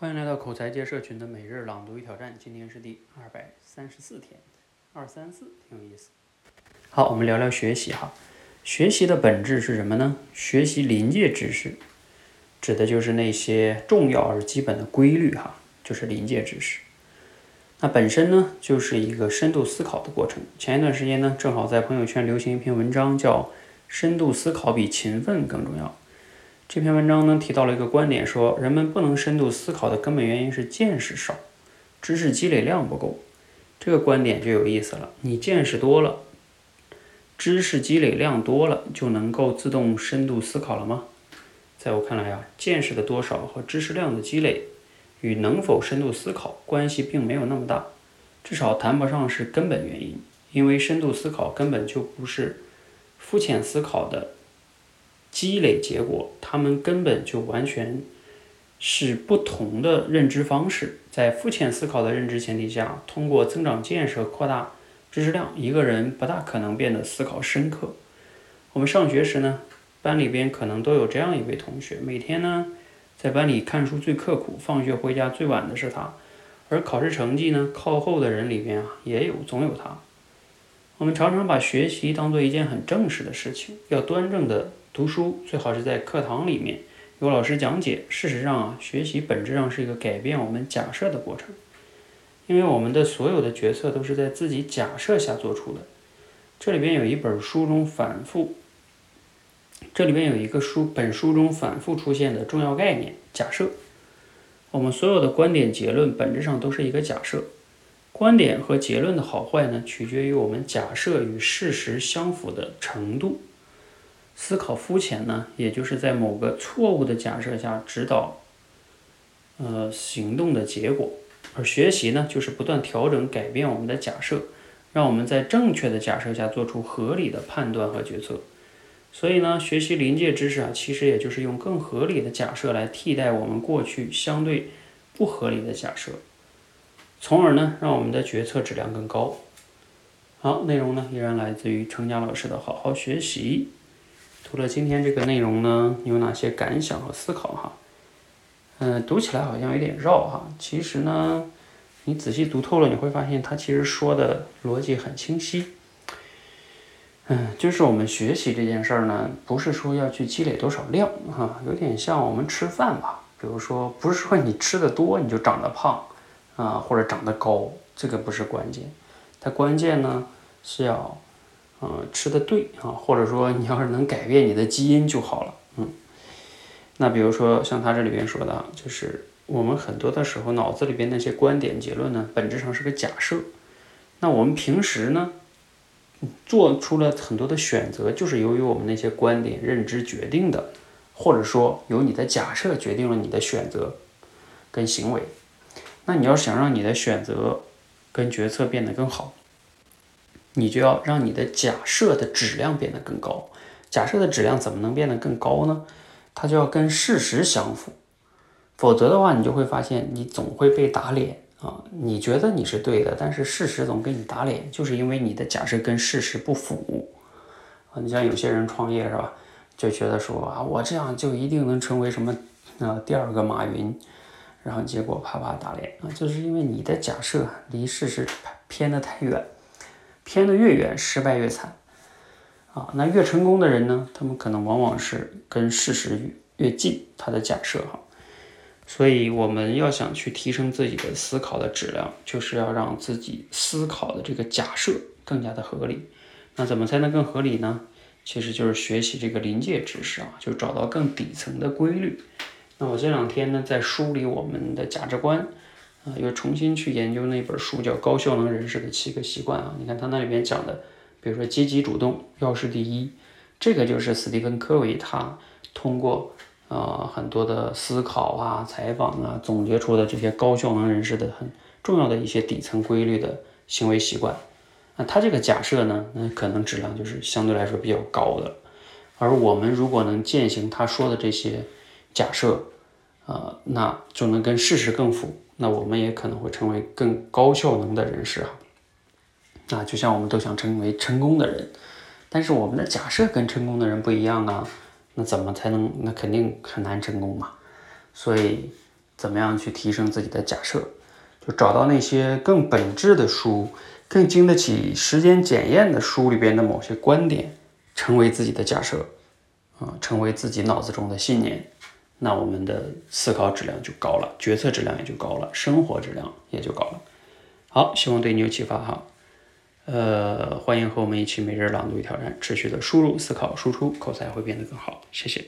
欢迎来到口才界社群的每日朗读与挑战，今天是第二百三十四天，二三四挺有意思。好，我们聊聊学习哈。学习的本质是什么呢？学习临界知识，指的就是那些重要而基本的规律哈，就是临界知识。那本身呢，就是一个深度思考的过程。前一段时间呢，正好在朋友圈流行一篇文章，叫“深度思考比勤奋更重要”。这篇文章呢，提到了一个观点，说人们不能深度思考的根本原因是见识少，知识积累量不够。这个观点就有意思了，你见识多了，知识积累量多了，就能够自动深度思考了吗？在我看来啊，见识的多少和知识量的积累。与能否深度思考关系并没有那么大，至少谈不上是根本原因。因为深度思考根本就不是肤浅思考的积累结果，他们根本就完全是不同的认知方式。在肤浅思考的认知前提下，通过增长见识、扩大知识量，一个人不大可能变得思考深刻。我们上学时呢，班里边可能都有这样一位同学，每天呢。在班里看书最刻苦，放学回家最晚的是他，而考试成绩呢靠后的人里边啊，也有总有他。我们常常把学习当做一件很正式的事情，要端正的读书，最好是在课堂里面有老师讲解。事实上啊，学习本质上是一个改变我们假设的过程，因为我们的所有的决策都是在自己假设下做出的。这里边有一本书中反复。这里边有一个书，本书中反复出现的重要概念——假设。我们所有的观点、结论本质上都是一个假设。观点和结论的好坏呢，取决于我们假设与事实相符的程度。思考肤浅呢，也就是在某个错误的假设下指导，呃，行动的结果。而学习呢，就是不断调整、改变我们的假设，让我们在正确的假设下做出合理的判断和决策。所以呢，学习临界知识啊，其实也就是用更合理的假设来替代我们过去相对不合理的假设，从而呢，让我们的决策质量更高。好，内容呢依然来自于程佳老师的好好学习。读了今天这个内容呢，你有哪些感想和思考哈？嗯，读起来好像有点绕哈，其实呢，你仔细读透了，你会发现它其实说的逻辑很清晰。嗯，就是我们学习这件事儿呢，不是说要去积累多少量哈，有点像我们吃饭吧。比如说，不是说你吃的多你就长得胖啊，或者长得高，这个不是关键。它关键呢是要，呃，吃的对啊，或者说你要是能改变你的基因就好了。嗯，那比如说像他这里边说的，就是我们很多的时候脑子里边那些观点结论呢，本质上是个假设。那我们平时呢？做出了很多的选择，就是由于我们那些观点、认知决定的，或者说由你的假设决定了你的选择跟行为。那你要想让你的选择跟决策变得更好，你就要让你的假设的质量变得更高。假设的质量怎么能变得更高呢？它就要跟事实相符，否则的话，你就会发现你总会被打脸。啊，你觉得你是对的，但是事实总给你打脸，就是因为你的假设跟事实不符。啊，你像有些人创业是吧，就觉得说啊，我这样就一定能成为什么啊第二个马云，然后结果啪啪打脸啊，就是因为你的假设离事实偏得太远，偏得越远，失败越惨。啊，那越成功的人呢，他们可能往往是跟事实越近，他的假设哈。所以我们要想去提升自己的思考的质量，就是要让自己思考的这个假设更加的合理。那怎么才能更合理呢？其实就是学习这个临界知识啊，就找到更底层的规律。那我这两天呢，在梳理我们的价值观又重新去研究那本书，叫《高效能人士的七个习惯》啊。你看他那里面讲的，比如说积极主动要事第一，这个就是斯蒂芬·科维他通过。呃，很多的思考啊、采访啊，总结出的这些高效能人士的很重要的一些底层规律的行为习惯。那他这个假设呢，那可能质量就是相对来说比较高的。而我们如果能践行他说的这些假设，呃，那就能跟事实更符。那我们也可能会成为更高效能的人士啊。啊，就像我们都想成为成功的人，但是我们的假设跟成功的人不一样啊。那怎么才能？那肯定很难成功嘛。所以，怎么样去提升自己的假设？就找到那些更本质的书、更经得起时间检验的书里边的某些观点，成为自己的假设，啊，成为自己脑子中的信念，那我们的思考质量就高了，决策质量也就高了，生活质量也就高了。好，希望对你有启发哈。呃，欢迎和我们一起每日朗读与挑战，持续的输入、思考、输出，口才会变得更好。谢谢。